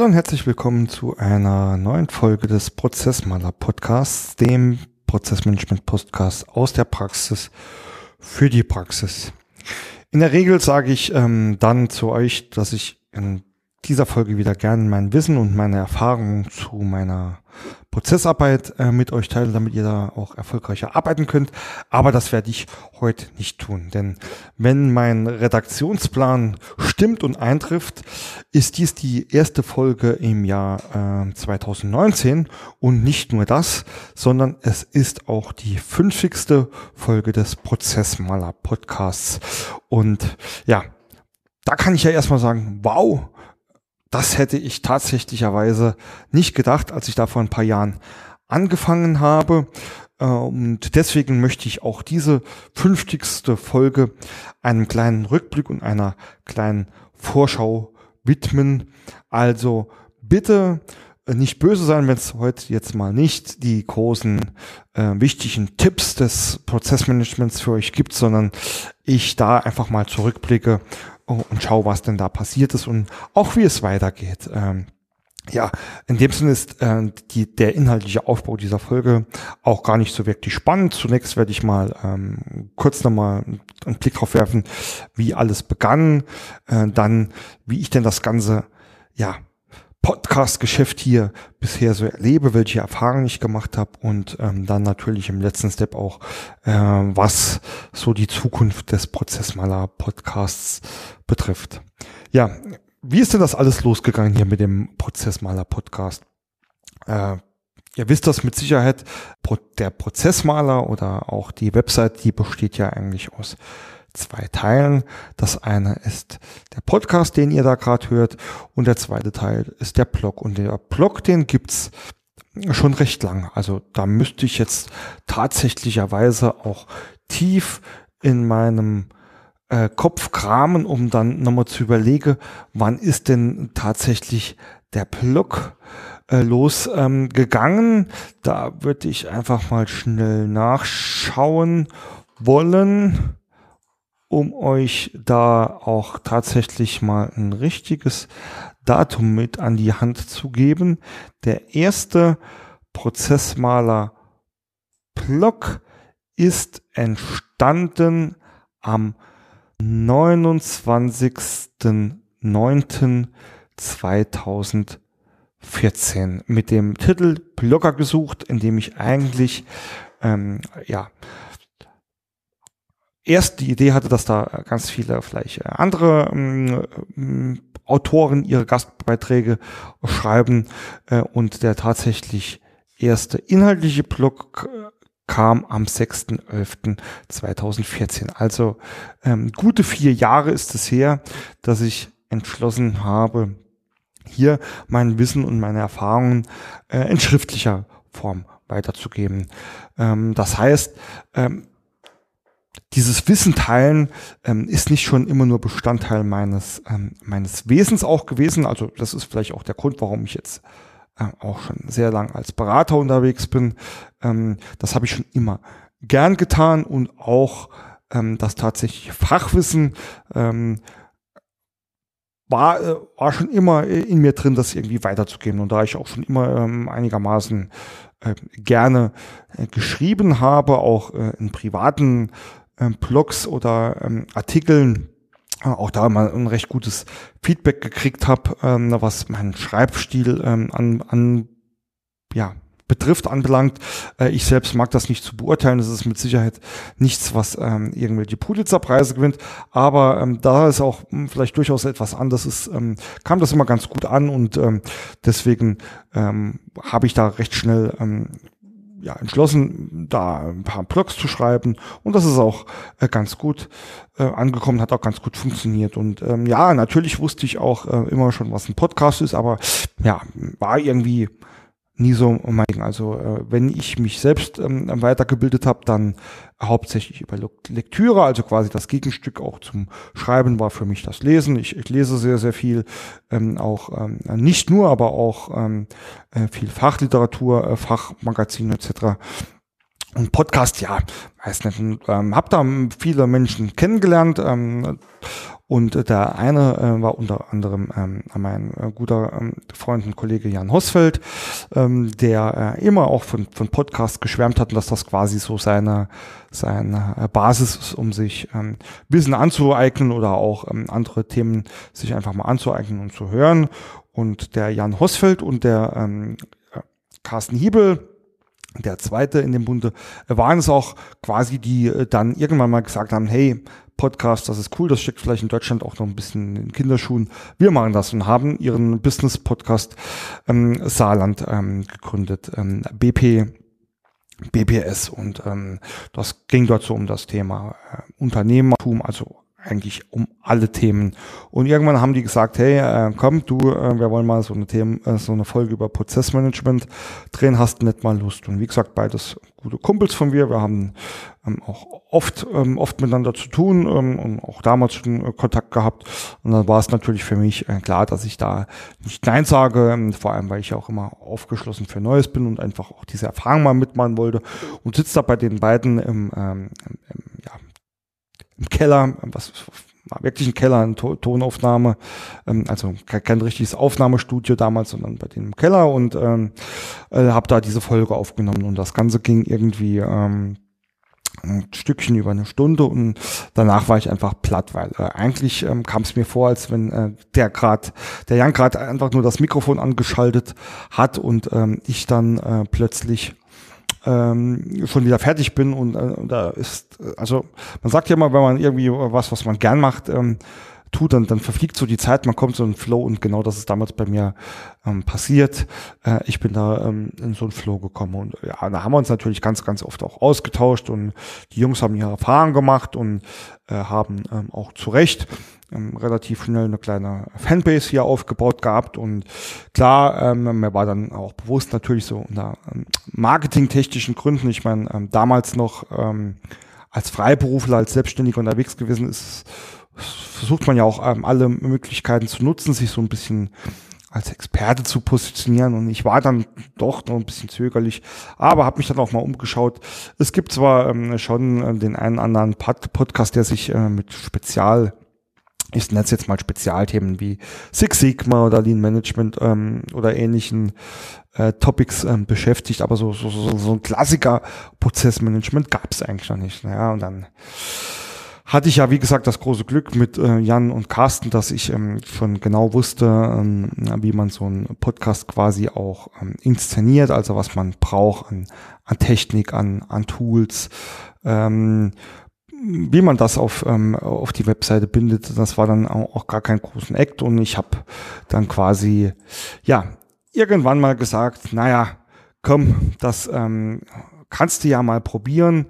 Hallo und herzlich willkommen zu einer neuen Folge des Prozessmaler Podcasts, dem Prozessmanagement Podcast aus der Praxis für die Praxis. In der Regel sage ich ähm, dann zu euch, dass ich in dieser Folge wieder gerne mein Wissen und meine Erfahrungen zu meiner Prozessarbeit äh, mit euch teile, damit ihr da auch erfolgreicher arbeiten könnt. Aber das werde ich heute nicht tun. Denn wenn mein Redaktionsplan stimmt und eintrifft, ist dies die erste Folge im Jahr äh, 2019 und nicht nur das, sondern es ist auch die fünfzigste Folge des Prozessmaler Podcasts. Und ja, da kann ich ja erstmal sagen, wow, das hätte ich tatsächlicherweise nicht gedacht, als ich da vor ein paar Jahren angefangen habe. Äh, und deswegen möchte ich auch diese fünfzigste Folge einem kleinen Rückblick und einer kleinen Vorschau widmen. Also bitte nicht böse sein, wenn es heute jetzt mal nicht die großen äh, wichtigen Tipps des Prozessmanagements für euch gibt, sondern ich da einfach mal zurückblicke und schau, was denn da passiert ist und auch wie es weitergeht. Ähm, ja, in dem Sinne ist äh, die, der inhaltliche Aufbau dieser Folge auch gar nicht so wirklich spannend. Zunächst werde ich mal ähm, kurz nochmal einen Blick drauf werfen, wie alles begann, äh, dann wie ich denn das Ganze ja Podcast-Geschäft hier bisher so erlebe, welche Erfahrungen ich gemacht habe und ähm, dann natürlich im letzten Step auch, äh, was so die Zukunft des Prozessmaler-Podcasts betrifft. Ja, wie ist denn das alles losgegangen hier mit dem Prozessmaler-Podcast? Äh, Ihr wisst das mit Sicherheit, der Prozessmaler oder auch die Website, die besteht ja eigentlich aus zwei Teilen. Das eine ist der Podcast, den ihr da gerade hört, und der zweite Teil ist der Blog. Und der Blog, den gibt's schon recht lang. Also da müsste ich jetzt tatsächlicherweise auch tief in meinem äh, Kopf kramen, um dann nochmal zu überlegen, wann ist denn tatsächlich der Blog äh, losgegangen. Ähm, da würde ich einfach mal schnell nachschauen wollen um euch da auch tatsächlich mal ein richtiges Datum mit an die Hand zu geben. Der erste Prozessmaler Block ist entstanden am 29.09.2014 mit dem Titel Blogger gesucht, in dem ich eigentlich ähm, ja erst die Idee hatte, dass da ganz viele vielleicht äh, andere ähm, Autoren ihre Gastbeiträge schreiben äh, und der tatsächlich erste inhaltliche Blog äh, kam am 6.11.2014. Also ähm, gute vier Jahre ist es her, dass ich entschlossen habe, hier mein Wissen und meine Erfahrungen äh, in schriftlicher Form weiterzugeben. Ähm, das heißt, ähm, dieses Wissen teilen ähm, ist nicht schon immer nur Bestandteil meines, ähm, meines Wesens auch gewesen. Also das ist vielleicht auch der Grund, warum ich jetzt äh, auch schon sehr lang als Berater unterwegs bin. Ähm, das habe ich schon immer gern getan und auch ähm, das tatsächliche Fachwissen ähm, war, äh, war schon immer in mir drin, das irgendwie weiterzugeben. Und da ich auch schon immer ähm, einigermaßen äh, gerne äh, geschrieben habe, auch äh, in privaten ähm, Blogs oder ähm, Artikeln äh, auch da mal ein recht gutes Feedback gekriegt habe, ähm, was meinen Schreibstil ähm, an, an ja, betrifft, anbelangt. Äh, ich selbst mag das nicht zu beurteilen. Das ist mit Sicherheit nichts, was ähm, irgendwelche Pulitzerpreise gewinnt. Aber ähm, da ist auch hm, vielleicht durchaus etwas anders ist, ähm, kam das immer ganz gut an und ähm, deswegen ähm, habe ich da recht schnell ähm, ja, entschlossen, da ein paar Blogs zu schreiben. Und das ist auch äh, ganz gut äh, angekommen, hat auch ganz gut funktioniert. Und ähm, ja, natürlich wusste ich auch äh, immer schon, was ein Podcast ist, aber ja, war irgendwie nie so mein. Also äh, wenn ich mich selbst ähm, weitergebildet habe, dann hauptsächlich über Lektüre, also quasi das Gegenstück auch zum Schreiben war für mich das Lesen. Ich, ich lese sehr, sehr viel, ähm, auch ähm, nicht nur, aber auch ähm, äh, viel Fachliteratur, äh, Fachmagazine etc. Und Podcast, ja, weiß nicht, ähm, hab da viele Menschen kennengelernt ähm, und der eine äh, war unter anderem ähm, mein äh, guter ähm, Freund und Kollege Jan Hosfeld, ähm, der äh, immer auch von, von Podcast geschwärmt hat und dass das quasi so seine, seine äh, Basis ist, um sich ähm, Wissen anzueignen oder auch ähm, andere Themen sich einfach mal anzueignen und zu hören. Und der Jan Hosfeld und der ähm, äh, Carsten Hiebel, der zweite in dem Bunde, äh, waren es auch quasi, die äh, dann irgendwann mal gesagt haben, hey, Podcast, das ist cool, das steckt vielleicht in Deutschland auch noch ein bisschen in Kinderschuhen. Wir machen das und haben ihren Business-Podcast ähm, Saarland ähm, gegründet, ähm, BP, BPS und ähm, das ging dort so um das Thema äh, Unternehmertum, also eigentlich um alle Themen. Und irgendwann haben die gesagt, hey, äh, komm, du, äh, wir wollen mal so eine Themen, äh, so eine Folge über Prozessmanagement drehen, hast nicht mal Lust. Und wie gesagt, beides gute Kumpels von mir. Wir haben ähm, auch oft, ähm, oft miteinander zu tun ähm, und auch damals schon äh, Kontakt gehabt. Und dann war es natürlich für mich äh, klar, dass ich da nicht Nein sage, ähm, vor allem, weil ich auch immer aufgeschlossen für Neues bin und einfach auch diese Erfahrung mal mitmachen wollte. Und sitze da bei den beiden im, ähm, im, ja, im Keller, was war wirklich ein Keller, eine to Tonaufnahme, ähm, also kein, kein, richtiges Aufnahmestudio damals, sondern bei denen im Keller und ähm, äh, habe da diese Folge aufgenommen und das Ganze ging irgendwie ähm, ein Stückchen über eine Stunde und danach war ich einfach platt, weil äh, eigentlich ähm, kam es mir vor, als wenn äh, der gerade, der Jan gerade einfach nur das Mikrofon angeschaltet hat und ähm, ich dann äh, plötzlich ähm, schon wieder fertig bin und äh, da ist, also man sagt ja immer, wenn man irgendwie was, was man gern macht, ähm, tut, dann, dann verfliegt so die Zeit, man kommt so in Flow und genau das ist damals bei mir ähm, passiert. Äh, ich bin da ähm, in so einen Flow gekommen und ja, da haben wir uns natürlich ganz, ganz oft auch ausgetauscht und die Jungs haben ihre Erfahrungen gemacht und äh, haben ähm, auch zu Recht ähm, relativ schnell eine kleine Fanbase hier aufgebaut gehabt und klar, ähm, mir war dann auch bewusst natürlich so unter ähm, marketingtechnischen Gründen, ich meine, ähm, damals noch ähm, als Freiberufler, als Selbstständiger unterwegs gewesen ist, versucht man ja auch ähm, alle Möglichkeiten zu nutzen, sich so ein bisschen als Experte zu positionieren und ich war dann doch noch ein bisschen zögerlich, aber habe mich dann auch mal umgeschaut. Es gibt zwar ähm, schon äh, den einen anderen Pod Podcast, der sich äh, mit Spezial ich nenne es jetzt mal Spezialthemen wie Six Sigma oder Lean Management ähm, oder ähnlichen äh, Topics ähm, beschäftigt, aber so, so, so, so ein Klassiker Prozessmanagement gab es eigentlich noch nicht. Naja, und dann hatte ich ja, wie gesagt, das große Glück mit äh, Jan und Carsten, dass ich ähm, schon genau wusste, ähm, wie man so einen Podcast quasi auch ähm, inszeniert, also was man braucht an, an Technik, an, an Tools. Ähm, wie man das auf, ähm, auf die Webseite bindet, das war dann auch gar kein großen Act und ich habe dann quasi, ja, irgendwann mal gesagt, naja, komm, das ähm, kannst du ja mal probieren,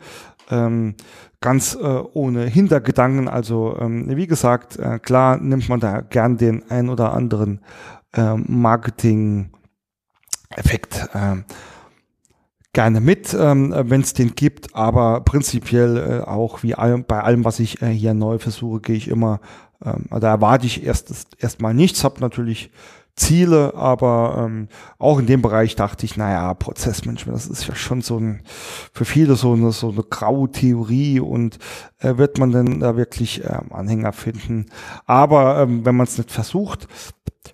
ähm, ganz äh, ohne Hintergedanken. Also ähm, wie gesagt, äh, klar nimmt man da gern den ein oder anderen äh, Marketing-Effekt. Äh, gerne mit, ähm, wenn es den gibt, aber prinzipiell äh, auch wie all, bei allem, was ich äh, hier neu versuche, gehe ich immer, ähm, da erwarte ich erst erstmal nichts, habe natürlich Ziele, aber ähm, auch in dem Bereich dachte ich, naja, Prozessmanagement, das ist ja schon so ein, für viele so eine, so eine graue Theorie und äh, wird man denn da wirklich ähm, Anhänger finden. Aber ähm, wenn man es nicht versucht,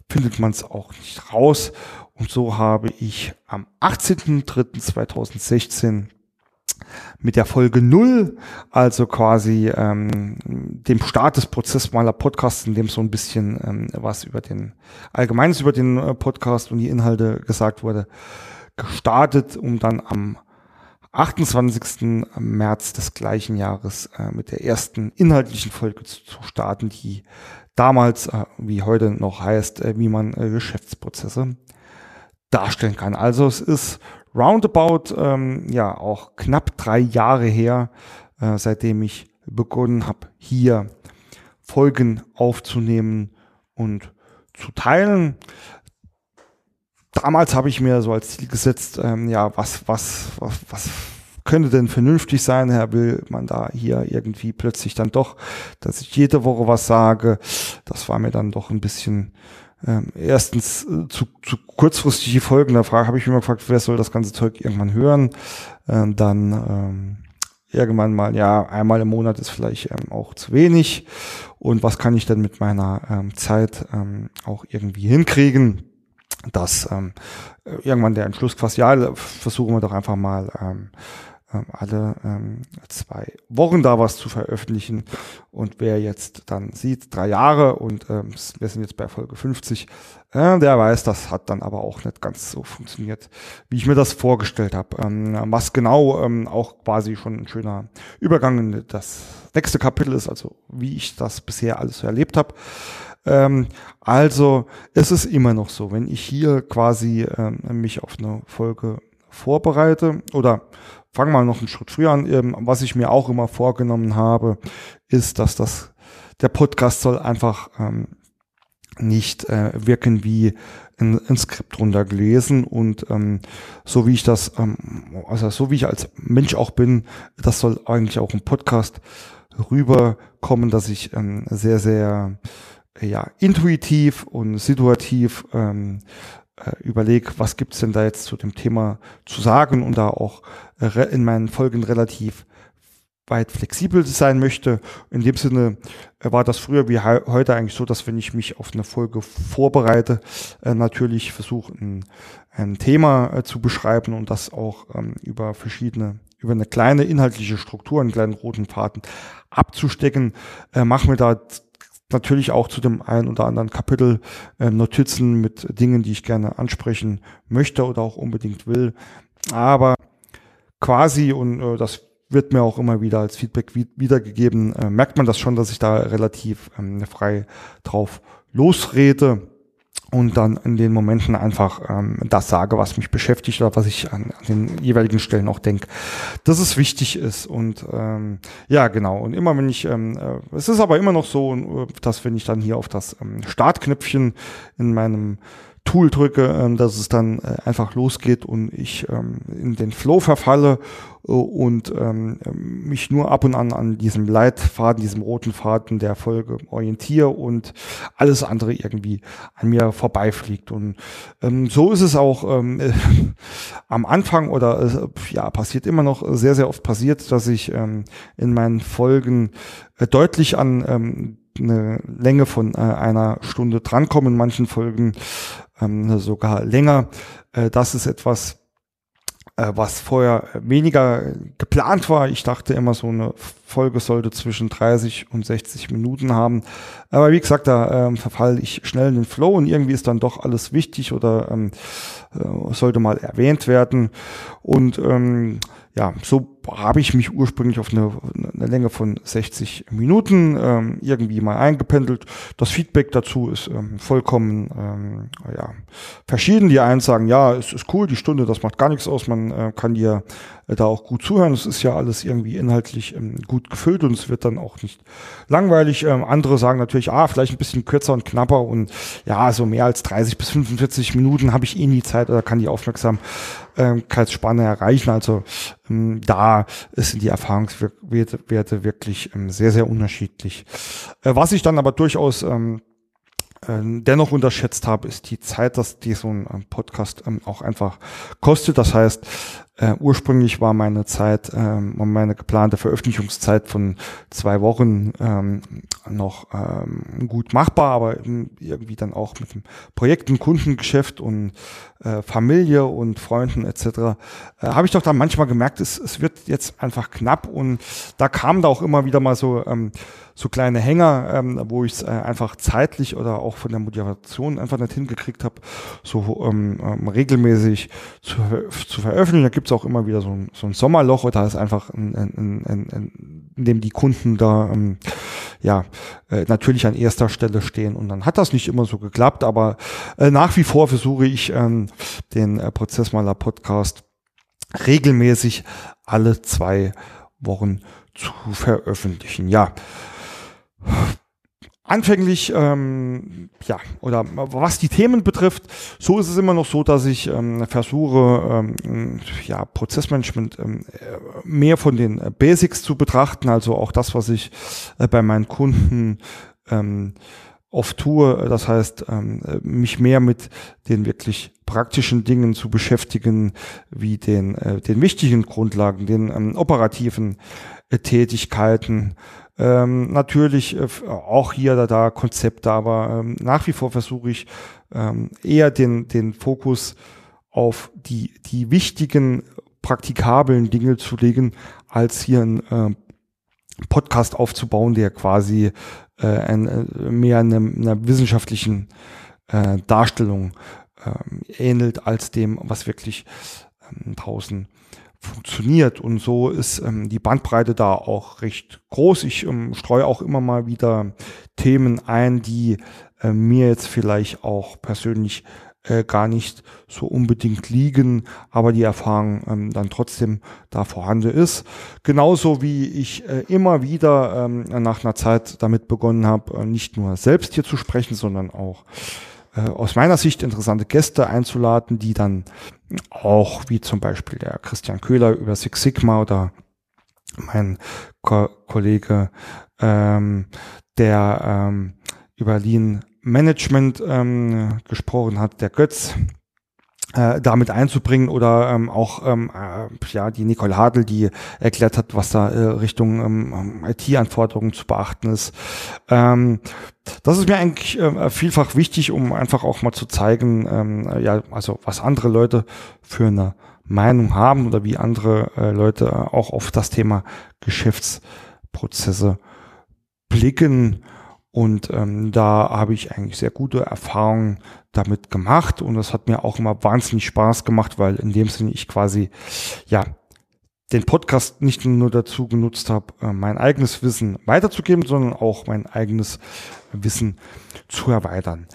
findet man es auch nicht raus. Und so habe ich am 18.03.2016 mit der Folge null, also quasi ähm, dem Start des Prozessmaler Podcasts, in dem so ein bisschen ähm, was über den Allgemeines über den äh, Podcast und die Inhalte gesagt wurde, gestartet, um dann am 28. März des gleichen Jahres äh, mit der ersten inhaltlichen Folge zu, zu starten, die damals, äh, wie heute noch heißt, äh, wie man äh, Geschäftsprozesse darstellen kann. Also es ist roundabout ähm, ja auch knapp drei Jahre her, äh, seitdem ich begonnen habe, hier Folgen aufzunehmen und zu teilen. Damals habe ich mir so als Ziel gesetzt, ähm, ja, was, was, was, was könnte denn vernünftig sein, Herr, will man da hier irgendwie plötzlich dann doch, dass ich jede Woche was sage. Das war mir dann doch ein bisschen ähm, erstens äh, zu, zu kurzfristige Folgen, da habe ich immer gefragt, wer soll das ganze Zeug irgendwann hören? Ähm, dann ähm, irgendwann mal, ja, einmal im Monat ist vielleicht ähm, auch zu wenig. Und was kann ich denn mit meiner ähm, Zeit ähm, auch irgendwie hinkriegen? Dass ähm, irgendwann der Entschluss quasi, ja, versuchen wir doch einfach mal ähm, alle ähm, zwei Wochen da was zu veröffentlichen. Und wer jetzt dann sieht, drei Jahre und ähm, wir sind jetzt bei Folge 50, äh, der weiß, das hat dann aber auch nicht ganz so funktioniert, wie ich mir das vorgestellt habe. Ähm, was genau ähm, auch quasi schon ein schöner Übergang in das nächste Kapitel ist, also wie ich das bisher alles so erlebt habe. Ähm, also es ist immer noch so, wenn ich hier quasi ähm, mich auf eine Folge vorbereite oder fangen wir mal noch einen Schritt früher an. Ähm, was ich mir auch immer vorgenommen habe, ist, dass das der Podcast soll einfach ähm, nicht äh, wirken wie ein, ein Skript runtergelesen und ähm, so wie ich das, ähm, also so wie ich als Mensch auch bin, das soll eigentlich auch im Podcast rüberkommen, dass ich ähm, sehr, sehr ja, intuitiv und situativ ähm, äh, überlege, was gibt's denn da jetzt zu dem Thema zu sagen und da auch äh, in meinen Folgen relativ weit flexibel sein möchte. In dem Sinne äh, war das früher wie heute eigentlich so, dass wenn ich mich auf eine Folge vorbereite, äh, natürlich versuche, ein, ein Thema äh, zu beschreiben und das auch ähm, über verschiedene, über eine kleine inhaltliche Struktur, einen kleinen roten Faden abzustecken, äh, machen wir da natürlich auch zu dem einen oder anderen Kapitel äh, Notizen mit Dingen, die ich gerne ansprechen möchte oder auch unbedingt will. Aber quasi, und äh, das wird mir auch immer wieder als Feedback wiedergegeben, äh, merkt man das schon, dass ich da relativ ähm, frei drauf losrede und dann in den Momenten einfach ähm, das sage, was mich beschäftigt oder was ich an, an den jeweiligen Stellen auch denke, dass es wichtig ist. Und ähm, ja, genau. Und immer wenn ich, ähm, äh, es ist aber immer noch so, äh, dass wenn ich dann hier auf das ähm, Startknöpfchen in meinem Tool drücke, ähm, dass es dann äh, einfach losgeht und ich ähm, in den Flow verfalle äh, und ähm, mich nur ab und an an diesem Leitfaden, diesem roten Faden der Folge orientiere und alles andere irgendwie an mir vorbeifliegt. Und so ist es auch am Anfang oder äh, ja, passiert immer noch sehr, sehr oft passiert, dass ich in meinen Folgen deutlich an eine Länge von einer Stunde drankommen, in manchen Folgen ähm, sogar länger. Äh, das ist etwas, äh, was vorher weniger geplant war. Ich dachte immer, so eine Folge sollte zwischen 30 und 60 Minuten haben. Aber wie gesagt, da ähm, verfalle ich schnell in den Flow und irgendwie ist dann doch alles wichtig oder ähm, äh, sollte mal erwähnt werden. Und ähm, ja, so habe ich mich ursprünglich auf eine, eine Länge von 60 Minuten ähm, irgendwie mal eingependelt. Das Feedback dazu ist ähm, vollkommen ähm, ja, verschieden. Die einen sagen, ja, es ist cool, die Stunde, das macht gar nichts aus, man äh, kann dir äh, da auch gut zuhören. Es ist ja alles irgendwie inhaltlich ähm, gut gefüllt und es wird dann auch nicht langweilig. Ähm, andere sagen natürlich, ah, vielleicht ein bisschen kürzer und knapper und ja, so mehr als 30 bis 45 Minuten habe ich eh nie Zeit oder kann die Aufmerksamkeitsspanne erreichen. Also ähm, da sind die Erfahrungswerte wirklich ähm, sehr, sehr unterschiedlich. Äh, was ich dann aber durchaus ähm, äh, dennoch unterschätzt habe, ist die Zeit, dass die so ein Podcast auch einfach kostet. Das heißt, äh, ursprünglich war meine Zeit, ähm, meine geplante Veröffentlichungszeit von zwei Wochen ähm, noch ähm, gut machbar, aber irgendwie dann auch mit dem Projekten, Kundengeschäft und äh, Familie und Freunden etc. Äh, habe ich doch dann manchmal gemerkt, es, es wird jetzt einfach knapp und da kam da auch immer wieder mal so ähm, so kleine Hänger, ähm, wo ich es äh, einfach zeitlich oder auch von der Motivation einfach nicht hingekriegt habe, so ähm, ähm, regelmäßig zu, zu veröffentlichen. Da gibt es auch immer wieder so ein, so ein Sommerloch, da ist einfach ein, ein, ein, ein, in dem die Kunden da ähm, ja äh, natürlich an erster Stelle stehen. Und dann hat das nicht immer so geklappt, aber äh, nach wie vor versuche ich ähm, den äh, Prozessmaler Podcast regelmäßig alle zwei Wochen zu veröffentlichen. Ja, Anfänglich, ähm, ja, oder was die Themen betrifft, so ist es immer noch so, dass ich ähm, versuche, ähm, ja, Prozessmanagement ähm, mehr von den Basics zu betrachten, also auch das, was ich äh, bei meinen Kunden ähm, oft tue. Das heißt, ähm, mich mehr mit den wirklich praktischen Dingen zu beschäftigen, wie den, äh, den wichtigen Grundlagen, den ähm, operativen äh, Tätigkeiten. Ähm, natürlich äh, auch hier da, da Konzepte, aber ähm, nach wie vor versuche ich ähm, eher den, den Fokus auf die, die wichtigen praktikablen Dinge zu legen, als hier ein äh, Podcast aufzubauen, der quasi äh, ein, äh, mehr einer, einer wissenschaftlichen äh, Darstellung äh, ähnelt als dem, was wirklich ähm, draußen funktioniert. Und so ist ähm, die Bandbreite da auch recht groß. Ich ähm, streue auch immer mal wieder Themen ein, die äh, mir jetzt vielleicht auch persönlich äh, gar nicht so unbedingt liegen, aber die Erfahrung ähm, dann trotzdem da vorhanden ist. Genauso wie ich äh, immer wieder ähm, nach einer Zeit damit begonnen habe, äh, nicht nur selbst hier zu sprechen, sondern auch aus meiner Sicht interessante Gäste einzuladen, die dann auch, wie zum Beispiel der Christian Köhler über Six Sigma oder mein Ko Kollege, ähm, der ähm, über Lean Management ähm, gesprochen hat, der Götz, äh, damit einzubringen oder ähm, auch ähm, äh, ja die Nicole Hadel, die erklärt hat, was da äh, Richtung ähm, IT-Anforderungen zu beachten ist. Ähm, das ist mir eigentlich äh, vielfach wichtig, um einfach auch mal zu zeigen, ähm, ja also was andere Leute für eine Meinung haben oder wie andere äh, Leute auch auf das Thema Geschäftsprozesse blicken. Und ähm, da habe ich eigentlich sehr gute Erfahrungen damit gemacht. Und das hat mir auch immer wahnsinnig Spaß gemacht, weil in dem Sinne ich quasi, ja, den Podcast nicht nur dazu genutzt habe, äh, mein eigenes Wissen weiterzugeben, sondern auch mein eigenes Wissen zu erweitern.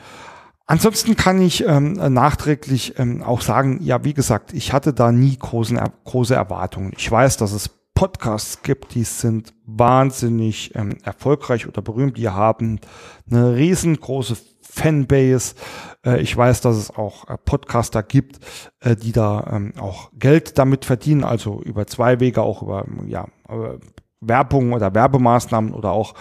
Ansonsten kann ich ähm, nachträglich ähm, auch sagen, ja, wie gesagt, ich hatte da nie großen, große Erwartungen. Ich weiß, dass es Podcasts gibt, die sind wahnsinnig ähm, erfolgreich oder berühmt. Die haben eine riesengroße Fanbase. Äh, ich weiß, dass es auch äh, Podcaster gibt, äh, die da ähm, auch Geld damit verdienen, also über zwei Wege, auch über ja, äh, Werbung oder Werbemaßnahmen oder auch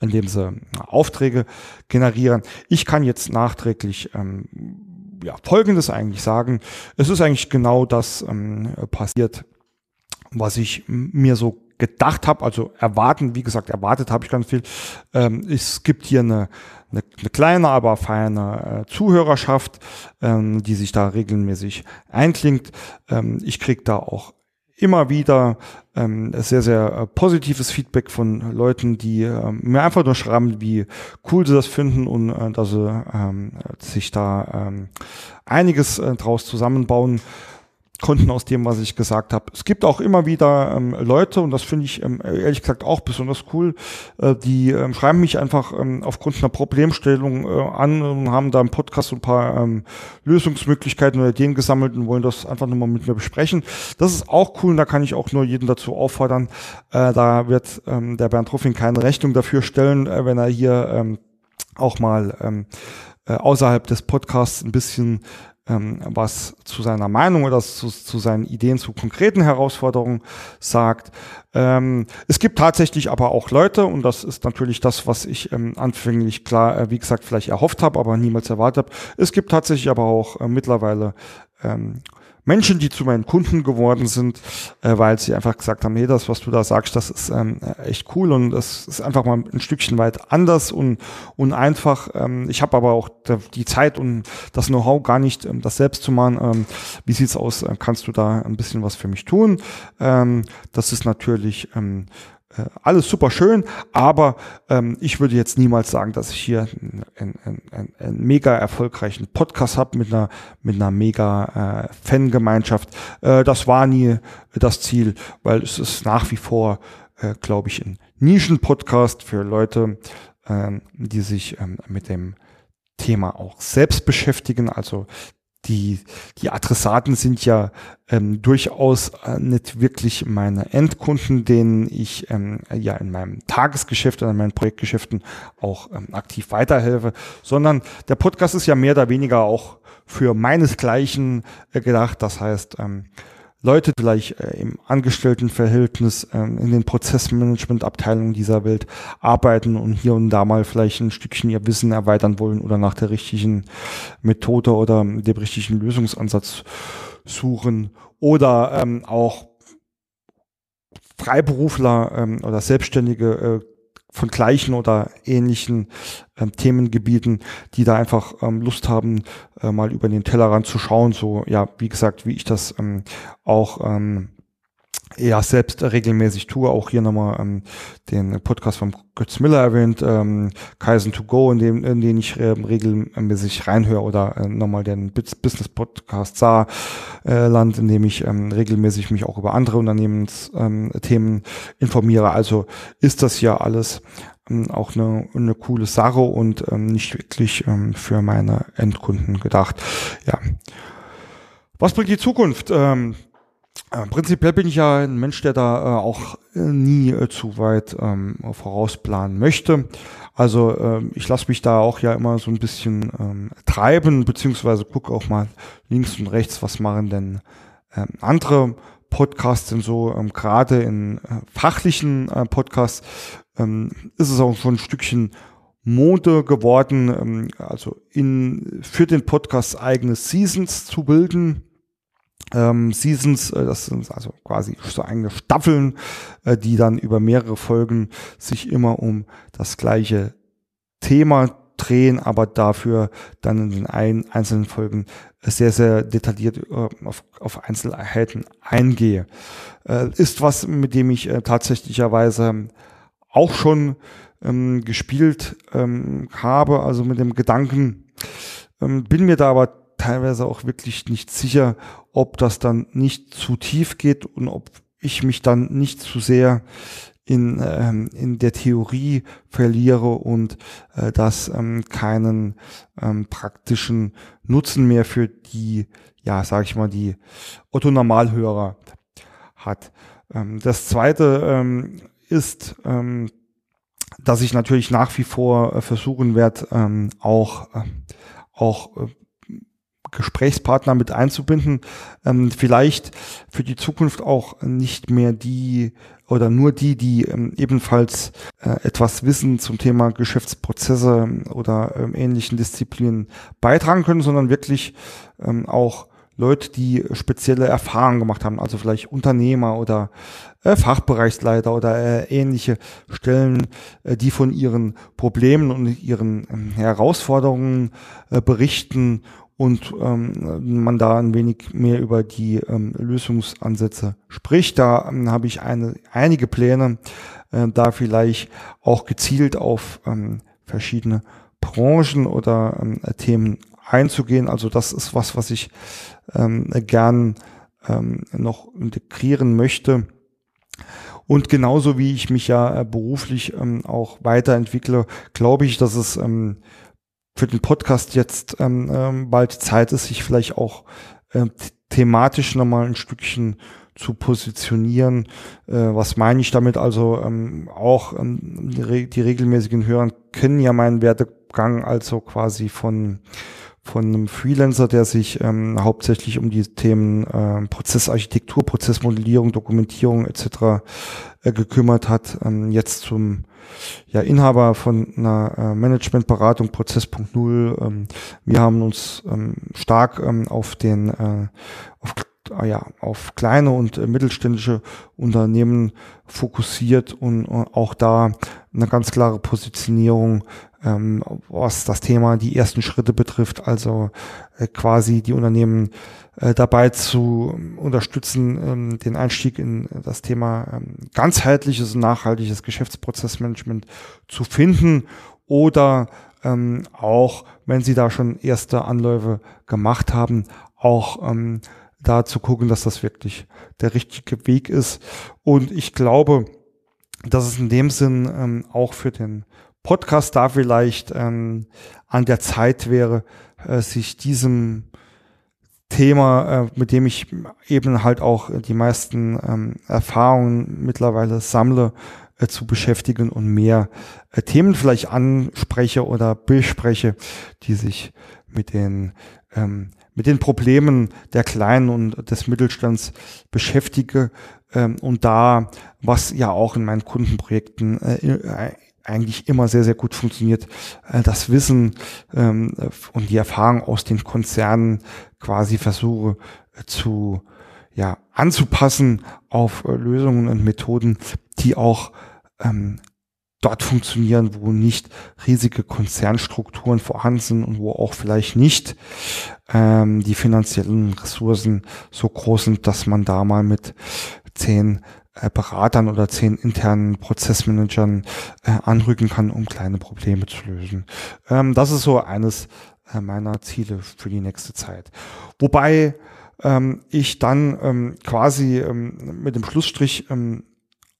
indem sie äh, Aufträge generieren. Ich kann jetzt nachträglich ähm, ja, Folgendes eigentlich sagen. Es ist eigentlich genau das ähm, passiert, was ich mir so gedacht habe, also erwarten, wie gesagt, erwartet habe ich ganz viel. Ähm, es gibt hier eine, eine, eine kleine, aber feine äh, Zuhörerschaft, ähm, die sich da regelmäßig einklingt. Ähm, ich kriege da auch immer wieder ähm, sehr, sehr äh, positives Feedback von Leuten, die äh, mir einfach nur schreiben, wie cool sie das finden und äh, dass sie ähm, sich da ähm, einiges äh, draus zusammenbauen konnten aus dem, was ich gesagt habe. Es gibt auch immer wieder ähm, Leute, und das finde ich ähm, ehrlich gesagt auch besonders cool, äh, die ähm, schreiben mich einfach ähm, aufgrund einer Problemstellung äh, an und haben da im Podcast ein paar ähm, Lösungsmöglichkeiten oder Ideen gesammelt und wollen das einfach nochmal mit mir besprechen. Das ist auch cool und da kann ich auch nur jeden dazu auffordern. Äh, da wird ähm, der Bernd Ruffing keine Rechnung dafür stellen, äh, wenn er hier ähm, auch mal ähm, äh, außerhalb des Podcasts ein bisschen ähm, was zu seiner Meinung oder zu, zu, seinen Ideen zu konkreten Herausforderungen sagt. Ähm, es gibt tatsächlich aber auch Leute, und das ist natürlich das, was ich ähm, anfänglich klar, äh, wie gesagt, vielleicht erhofft habe, aber niemals erwartet habe. Es gibt tatsächlich aber auch äh, mittlerweile ähm, Menschen, die zu meinen Kunden geworden sind, äh, weil sie einfach gesagt haben, hey, das, was du da sagst, das ist ähm, echt cool und das ist einfach mal ein Stückchen weit anders und, und einfach. Ähm, ich habe aber auch die Zeit und das Know-how gar nicht, ähm, das selbst zu machen. Ähm, wie sieht's aus? Äh, kannst du da ein bisschen was für mich tun? Ähm, das ist natürlich ähm, äh, alles super schön, aber ähm, ich würde jetzt niemals sagen, dass ich hier einen, einen, einen, mega erfolgreichen Podcast habe mit einer mit einer mega äh, Fangemeinschaft. Äh, das war nie das Ziel, weil es ist nach wie vor, äh, glaube ich, ein Nischen-Podcast für Leute, äh, die sich ähm, mit dem Thema auch selbst beschäftigen, also die, die Adressaten sind ja ähm, durchaus äh, nicht wirklich meine Endkunden, denen ich ähm, ja in meinem Tagesgeschäft oder in meinen Projektgeschäften auch ähm, aktiv weiterhelfe, sondern der Podcast ist ja mehr oder weniger auch für meinesgleichen äh, gedacht. Das heißt, ähm, Leute vielleicht äh, im Angestelltenverhältnis ähm, in den Prozessmanagementabteilungen dieser Welt arbeiten und hier und da mal vielleicht ein Stückchen ihr Wissen erweitern wollen oder nach der richtigen Methode oder dem richtigen Lösungsansatz suchen oder ähm, auch Freiberufler ähm, oder Selbstständige äh, von gleichen oder ähnlichen ähm, Themengebieten, die da einfach ähm, Lust haben, äh, mal über den Tellerrand zu schauen. So, ja, wie gesagt, wie ich das ähm, auch ähm, ja selbst regelmäßig tue. Auch hier nochmal ähm, den Podcast von Götz Miller erwähnt, ähm, Kaizen to go, in dem, in den ich ähm, regelmäßig reinhöre oder äh, nochmal den Business Podcast Saar äh, in dem ich ähm, regelmäßig mich auch über andere Unternehmensthemen ähm, informiere. Also ist das ja alles ähm, auch eine, eine coole Sache und ähm, nicht wirklich ähm, für meine Endkunden gedacht. Ja. Was bringt die Zukunft? Ähm, äh, prinzipiell bin ich ja ein Mensch, der da äh, auch äh, nie äh, zu weit ähm, vorausplanen möchte. Also ähm, ich lasse mich da auch ja immer so ein bisschen ähm, treiben, beziehungsweise gucke auch mal links und rechts, was machen denn ähm, andere Podcasts denn so, ähm, gerade in äh, fachlichen Podcasts ähm, ist es auch schon ein Stückchen Mode geworden, also in, für den Podcast eigene Seasons zu bilden ähm, Seasons, äh, das sind also quasi so eigene Staffeln, äh, die dann über mehrere Folgen sich immer um das gleiche Thema drehen, aber dafür dann in den ein, einzelnen Folgen sehr, sehr detailliert äh, auf, auf Einzelheiten eingehe. Äh, ist was, mit dem ich äh, tatsächlicherweise auch schon ähm, gespielt ähm, habe, also mit dem Gedanken, ähm, bin mir da aber teilweise auch wirklich nicht sicher, ob das dann nicht zu tief geht und ob ich mich dann nicht zu sehr in, ähm, in der Theorie verliere und äh, das ähm, keinen ähm, praktischen Nutzen mehr für die, ja, sag ich mal, die Otto-Normalhörer hat. Ähm, das zweite ähm, ist, ähm, dass ich natürlich nach wie vor äh, versuchen werde, ähm, auch, äh, auch äh, Gesprächspartner mit einzubinden. Ähm, vielleicht für die Zukunft auch nicht mehr die oder nur die, die ähm, ebenfalls äh, etwas Wissen zum Thema Geschäftsprozesse oder ähm, ähnlichen Disziplinen beitragen können, sondern wirklich ähm, auch Leute, die spezielle Erfahrungen gemacht haben, also vielleicht Unternehmer oder äh, Fachbereichsleiter oder äh, ähnliche Stellen, äh, die von ihren Problemen und ihren ähm, Herausforderungen äh, berichten und ähm, man da ein wenig mehr über die ähm, Lösungsansätze spricht. Da ähm, habe ich eine, einige Pläne, äh, da vielleicht auch gezielt auf ähm, verschiedene Branchen oder ähm, Themen einzugehen. Also das ist was, was ich ähm, gern ähm, noch integrieren möchte. Und genauso wie ich mich ja äh, beruflich ähm, auch weiterentwickle, glaube ich, dass es ähm, für den Podcast jetzt ähm, ähm, bald Zeit ist, sich vielleicht auch äh, thematisch nochmal ein Stückchen zu positionieren. Äh, was meine ich damit? Also ähm, auch ähm, die, die regelmäßigen Hörer kennen ja meinen Werdegang also quasi von von einem Freelancer, der sich ähm, hauptsächlich um die Themen äh, Prozessarchitektur, Prozessmodellierung, Dokumentierung etc. Äh, gekümmert hat, ähm, jetzt zum ja, Inhaber von einer äh, Managementberatung Prozess.0. Ähm, wir haben uns ähm, stark ähm, auf den äh, auf, äh, ja, auf kleine und äh, mittelständische Unternehmen fokussiert und äh, auch da eine ganz klare Positionierung ähm, was das Thema die ersten Schritte betrifft, also äh, quasi die Unternehmen äh, dabei zu unterstützen, ähm, den Einstieg in das Thema ähm, ganzheitliches und nachhaltiges Geschäftsprozessmanagement zu finden oder ähm, auch, wenn sie da schon erste Anläufe gemacht haben, auch ähm, da zu gucken, dass das wirklich der richtige Weg ist. Und ich glaube, dass es in dem Sinn ähm, auch für den Podcast da vielleicht ähm, an der Zeit wäre, äh, sich diesem Thema, äh, mit dem ich eben halt auch die meisten ähm, Erfahrungen mittlerweile sammle, äh, zu beschäftigen und mehr äh, Themen vielleicht anspreche oder bespreche, die sich mit den ähm, mit den Problemen der Kleinen und des Mittelstands beschäftige ähm, und da, was ja auch in meinen Kundenprojekten äh, eigentlich immer sehr, sehr gut funktioniert, äh, das Wissen ähm, und die Erfahrung aus den Konzernen quasi versuche äh, zu ja, anzupassen auf äh, Lösungen und Methoden, die auch ähm, dort funktionieren, wo nicht riesige Konzernstrukturen vorhanden sind und wo auch vielleicht nicht ähm, die finanziellen Ressourcen so groß sind, dass man da mal mit zehn äh, Beratern oder zehn internen Prozessmanagern äh, anrücken kann, um kleine Probleme zu lösen. Ähm, das ist so eines äh, meiner Ziele für die nächste Zeit. Wobei ähm, ich dann ähm, quasi mit dem Schlussstrich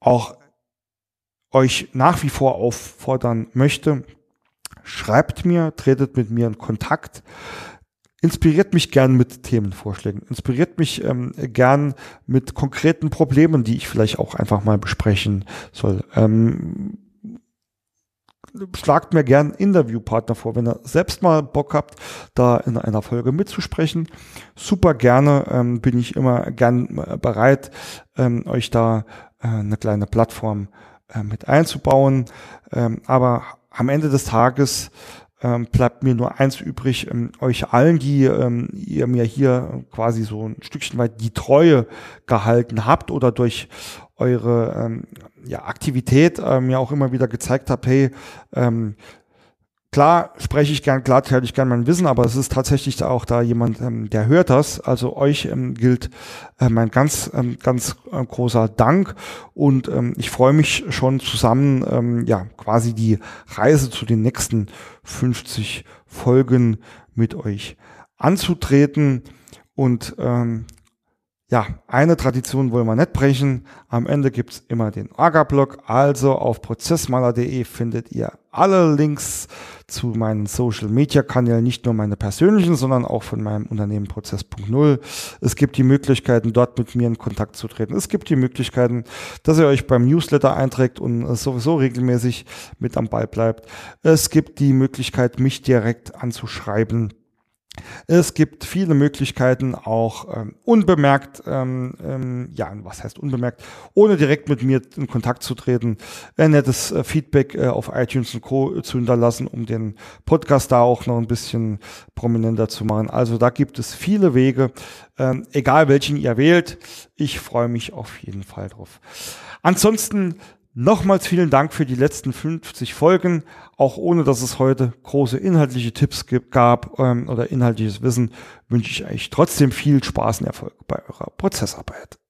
auch euch nach wie vor auffordern möchte, schreibt mir, tretet mit mir in Kontakt inspiriert mich gern mit Themenvorschlägen, inspiriert mich ähm, gern mit konkreten Problemen, die ich vielleicht auch einfach mal besprechen soll. Ähm, schlagt mir gern Interviewpartner vor, wenn ihr selbst mal Bock habt, da in einer Folge mitzusprechen. Super gerne ähm, bin ich immer gern äh, bereit, ähm, euch da äh, eine kleine Plattform äh, mit einzubauen. Ähm, aber am Ende des Tages ähm, bleibt mir nur eins übrig, ähm, euch allen, die ähm, ihr mir hier quasi so ein Stückchen weit die Treue gehalten habt oder durch eure ähm, ja, Aktivität äh, mir auch immer wieder gezeigt habt, hey, ähm, Klar spreche ich gern, klar teile ich gern mein Wissen, aber es ist tatsächlich auch da jemand, ähm, der hört das. Also euch ähm, gilt äh, mein ganz, ähm, ganz äh, großer Dank und ähm, ich freue mich schon zusammen, ähm, ja, quasi die Reise zu den nächsten 50 Folgen mit euch anzutreten und ähm, ja, eine Tradition wollen wir nicht brechen. Am Ende gibt's immer den Orga-Blog. Also auf prozessmaler.de findet ihr alle Links zu meinen Social-Media-Kanälen, nicht nur meine persönlichen, sondern auch von meinem Unternehmen Prozess.0. Es gibt die Möglichkeiten, dort mit mir in Kontakt zu treten. Es gibt die Möglichkeiten, dass ihr euch beim Newsletter einträgt und sowieso regelmäßig mit am Ball bleibt. Es gibt die Möglichkeit, mich direkt anzuschreiben es gibt viele Möglichkeiten, auch ähm, unbemerkt, ähm, ähm, ja, was heißt unbemerkt, ohne direkt mit mir in Kontakt zu treten, ein nettes äh, Feedback äh, auf iTunes und Co. zu hinterlassen, um den Podcast da auch noch ein bisschen prominenter zu machen. Also da gibt es viele Wege, ähm, egal welchen ihr wählt. Ich freue mich auf jeden Fall drauf. Ansonsten Nochmals vielen Dank für die letzten 50 Folgen. Auch ohne, dass es heute große inhaltliche Tipps gab ähm, oder inhaltliches Wissen, wünsche ich euch trotzdem viel Spaß und Erfolg bei eurer Prozessarbeit.